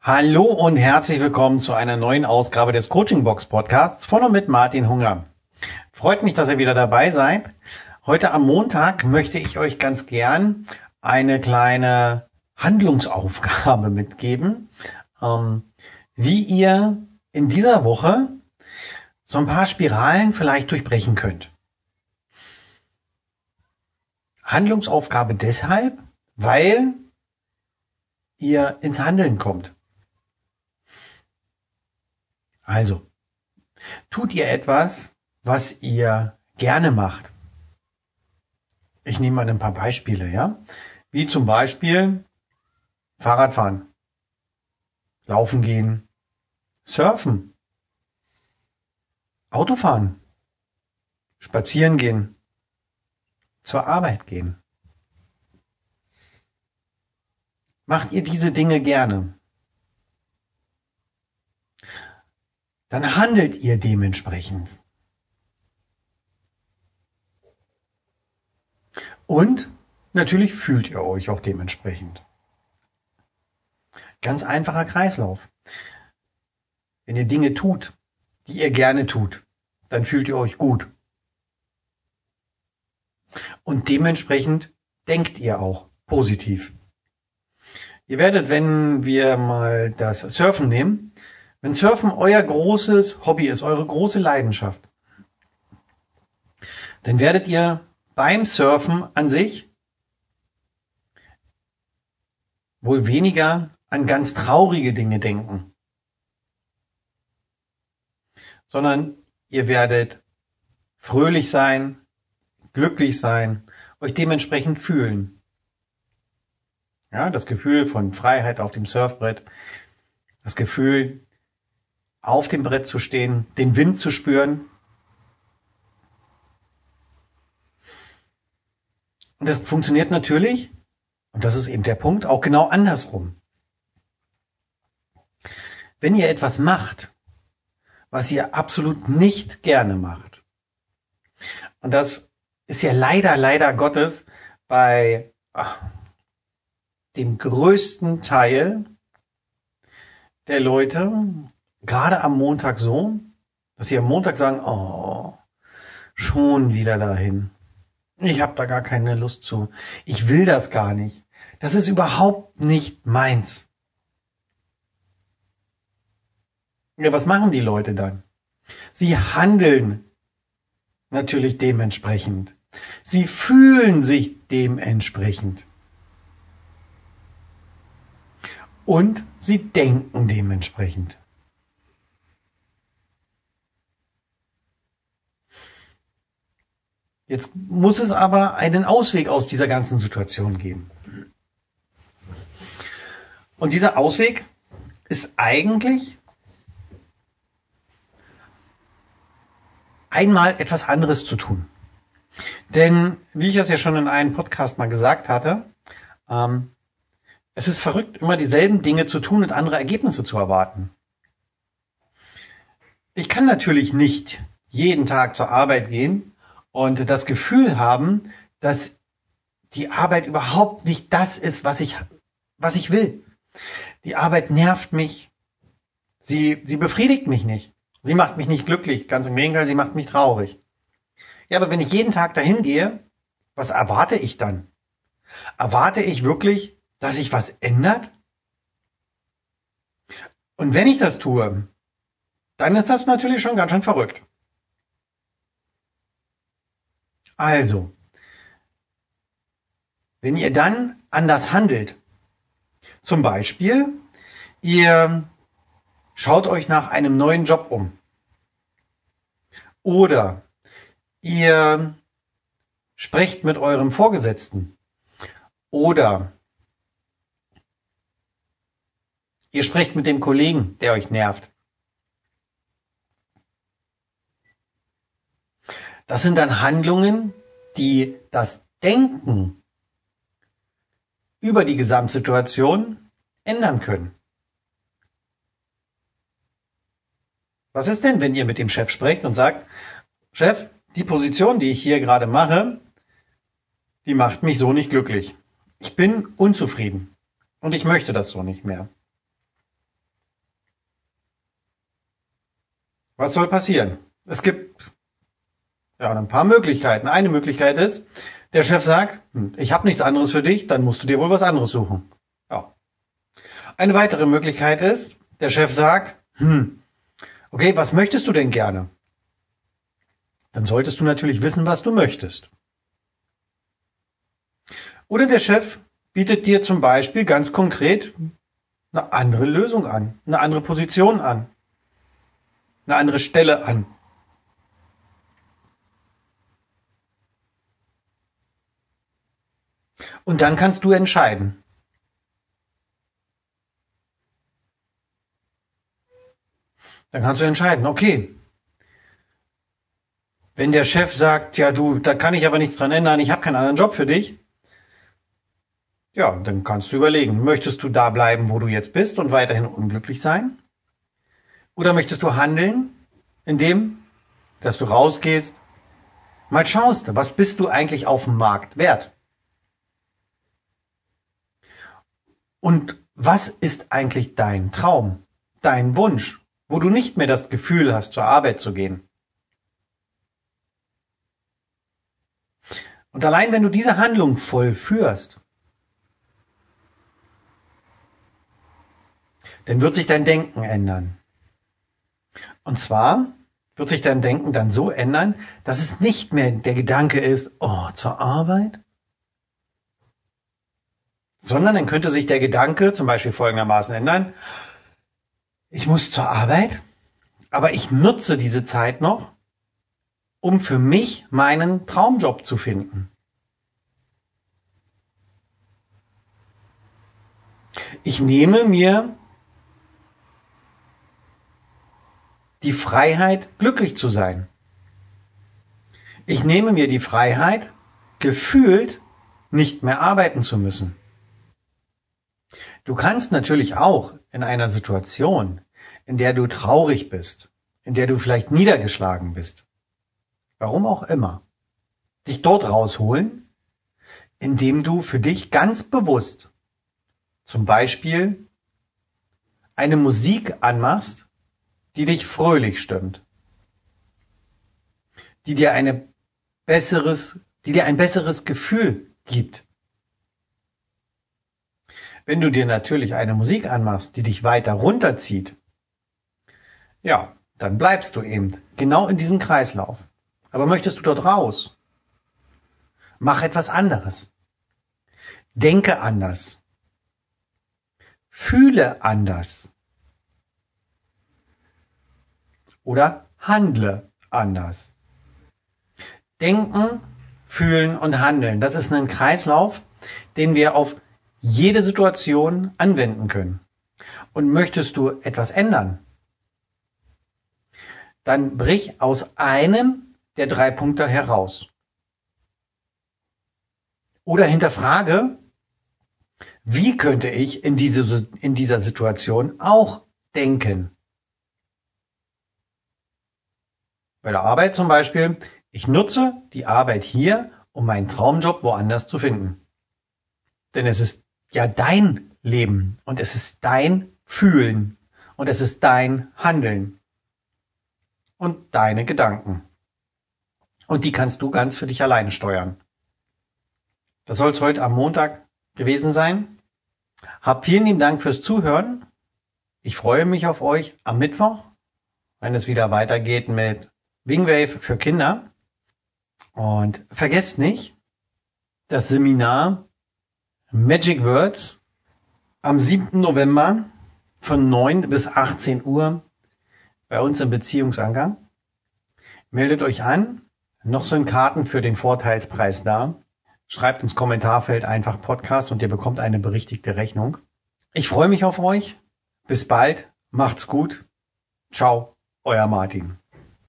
Hallo und herzlich willkommen zu einer neuen Ausgabe des Coaching Box Podcasts von und mit Martin Hunger. Freut mich, dass ihr wieder dabei seid. Heute am Montag möchte ich euch ganz gern eine kleine Handlungsaufgabe mitgeben, ähm, wie ihr in dieser Woche so ein paar Spiralen vielleicht durchbrechen könnt. Handlungsaufgabe deshalb, weil ihr ins Handeln kommt. Also, tut ihr etwas, was ihr gerne macht. Ich nehme mal ein paar Beispiele, ja. Wie zum Beispiel Fahrradfahren, Laufen gehen, Surfen, Autofahren, spazieren gehen, zur Arbeit gehen. Macht ihr diese Dinge gerne? Dann handelt ihr dementsprechend. Und natürlich fühlt ihr euch auch dementsprechend. Ganz einfacher Kreislauf. Wenn ihr Dinge tut, die ihr gerne tut, dann fühlt ihr euch gut. Und dementsprechend denkt ihr auch positiv. Ihr werdet, wenn wir mal das Surfen nehmen, wenn Surfen euer großes Hobby ist, eure große Leidenschaft, dann werdet ihr beim Surfen an sich wohl weniger an ganz traurige Dinge denken, sondern ihr werdet fröhlich sein, glücklich sein, euch dementsprechend fühlen. Ja, das Gefühl von Freiheit auf dem Surfbrett, das Gefühl, auf dem Brett zu stehen, den Wind zu spüren. Und das funktioniert natürlich, und das ist eben der Punkt, auch genau andersrum. Wenn ihr etwas macht, was ihr absolut nicht gerne macht, und das ist ja leider, leider Gottes bei ach, dem größten Teil der Leute, gerade am Montag so, dass sie am Montag sagen, oh, schon wieder dahin. Ich habe da gar keine Lust zu. Ich will das gar nicht. Das ist überhaupt nicht meins. Ja, was machen die Leute dann? Sie handeln natürlich dementsprechend. Sie fühlen sich dementsprechend. Und sie denken dementsprechend. Jetzt muss es aber einen Ausweg aus dieser ganzen Situation geben. Und dieser Ausweg ist eigentlich einmal etwas anderes zu tun. Denn, wie ich das ja schon in einem Podcast mal gesagt hatte, ähm, es ist verrückt, immer dieselben Dinge zu tun und andere Ergebnisse zu erwarten. Ich kann natürlich nicht jeden Tag zur Arbeit gehen und das Gefühl haben, dass die Arbeit überhaupt nicht das ist, was ich, was ich will. Die Arbeit nervt mich. Sie, sie befriedigt mich nicht. Sie macht mich nicht glücklich. Ganz im Gegenteil, sie macht mich traurig. Ja, aber wenn ich jeden Tag dahin gehe, was erwarte ich dann? Erwarte ich wirklich, dass sich was ändert? Und wenn ich das tue, dann ist das natürlich schon ganz schön verrückt. Also, wenn ihr dann anders handelt, zum Beispiel, ihr schaut euch nach einem neuen Job um oder ihr sprecht mit eurem Vorgesetzten oder ihr sprecht mit dem Kollegen, der euch nervt. Das sind dann Handlungen, die das Denken über die Gesamtsituation ändern können. Was ist denn, wenn ihr mit dem Chef sprecht und sagt, Chef, die Position, die ich hier gerade mache, die macht mich so nicht glücklich. Ich bin unzufrieden und ich möchte das so nicht mehr. Was soll passieren? Es gibt ja ein paar Möglichkeiten. Eine Möglichkeit ist, der Chef sagt, hm, ich habe nichts anderes für dich, dann musst du dir wohl was anderes suchen. Ja. Eine weitere Möglichkeit ist, der Chef sagt, hm, okay, was möchtest du denn gerne? Dann solltest du natürlich wissen, was du möchtest. Oder der Chef bietet dir zum Beispiel ganz konkret eine andere Lösung an, eine andere Position an, eine andere Stelle an. Und dann kannst du entscheiden. Dann kannst du entscheiden, okay. Wenn der Chef sagt, ja du, da kann ich aber nichts dran ändern, ich habe keinen anderen Job für dich, ja, dann kannst du überlegen, möchtest du da bleiben, wo du jetzt bist und weiterhin unglücklich sein? Oder möchtest du handeln, indem, dass du rausgehst, mal schaust, was bist du eigentlich auf dem Markt wert? Und was ist eigentlich dein Traum, dein Wunsch, wo du nicht mehr das Gefühl hast, zur Arbeit zu gehen? Und allein wenn du diese Handlung vollführst, dann wird sich dein Denken ändern. Und zwar wird sich dein Denken dann so ändern, dass es nicht mehr der Gedanke ist, oh, zur Arbeit, sondern dann könnte sich der Gedanke zum Beispiel folgendermaßen ändern, ich muss zur Arbeit, aber ich nutze diese Zeit noch, um für mich meinen Traumjob zu finden. Ich nehme mir die Freiheit, glücklich zu sein. Ich nehme mir die Freiheit, gefühlt nicht mehr arbeiten zu müssen. Du kannst natürlich auch in einer Situation, in der du traurig bist, in der du vielleicht niedergeschlagen bist, warum auch immer, dich dort rausholen, indem du für dich ganz bewusst zum Beispiel eine Musik anmachst, die dich fröhlich stimmt, die dir eine besseres, die dir ein besseres Gefühl gibt. Wenn du dir natürlich eine Musik anmachst, die dich weiter runterzieht, ja, dann bleibst du eben genau in diesem Kreislauf. Aber möchtest du dort raus? Mach etwas anderes. Denke anders. Fühle anders. oder handle anders. Denken, fühlen und handeln. Das ist ein Kreislauf, den wir auf jede Situation anwenden können. Und möchtest du etwas ändern, dann brich aus einem der drei Punkte heraus. Oder hinterfrage, wie könnte ich in, diese, in dieser Situation auch denken? Bei der Arbeit zum Beispiel, ich nutze die Arbeit hier, um meinen Traumjob woanders zu finden. Denn es ist ja dein Leben und es ist dein Fühlen und es ist dein Handeln und deine Gedanken. Und die kannst du ganz für dich alleine steuern. Das soll es heute am Montag gewesen sein. Hab vielen lieben Dank fürs Zuhören. Ich freue mich auf euch am Mittwoch, wenn es wieder weitergeht mit Wingwave für Kinder. Und vergesst nicht, das Seminar Magic Words am 7. November von 9 bis 18 Uhr bei uns im Beziehungsanker. Meldet euch an. Noch sind Karten für den Vorteilspreis da. Schreibt ins Kommentarfeld einfach Podcast und ihr bekommt eine berichtigte Rechnung. Ich freue mich auf euch. Bis bald. Macht's gut. Ciao. Euer Martin.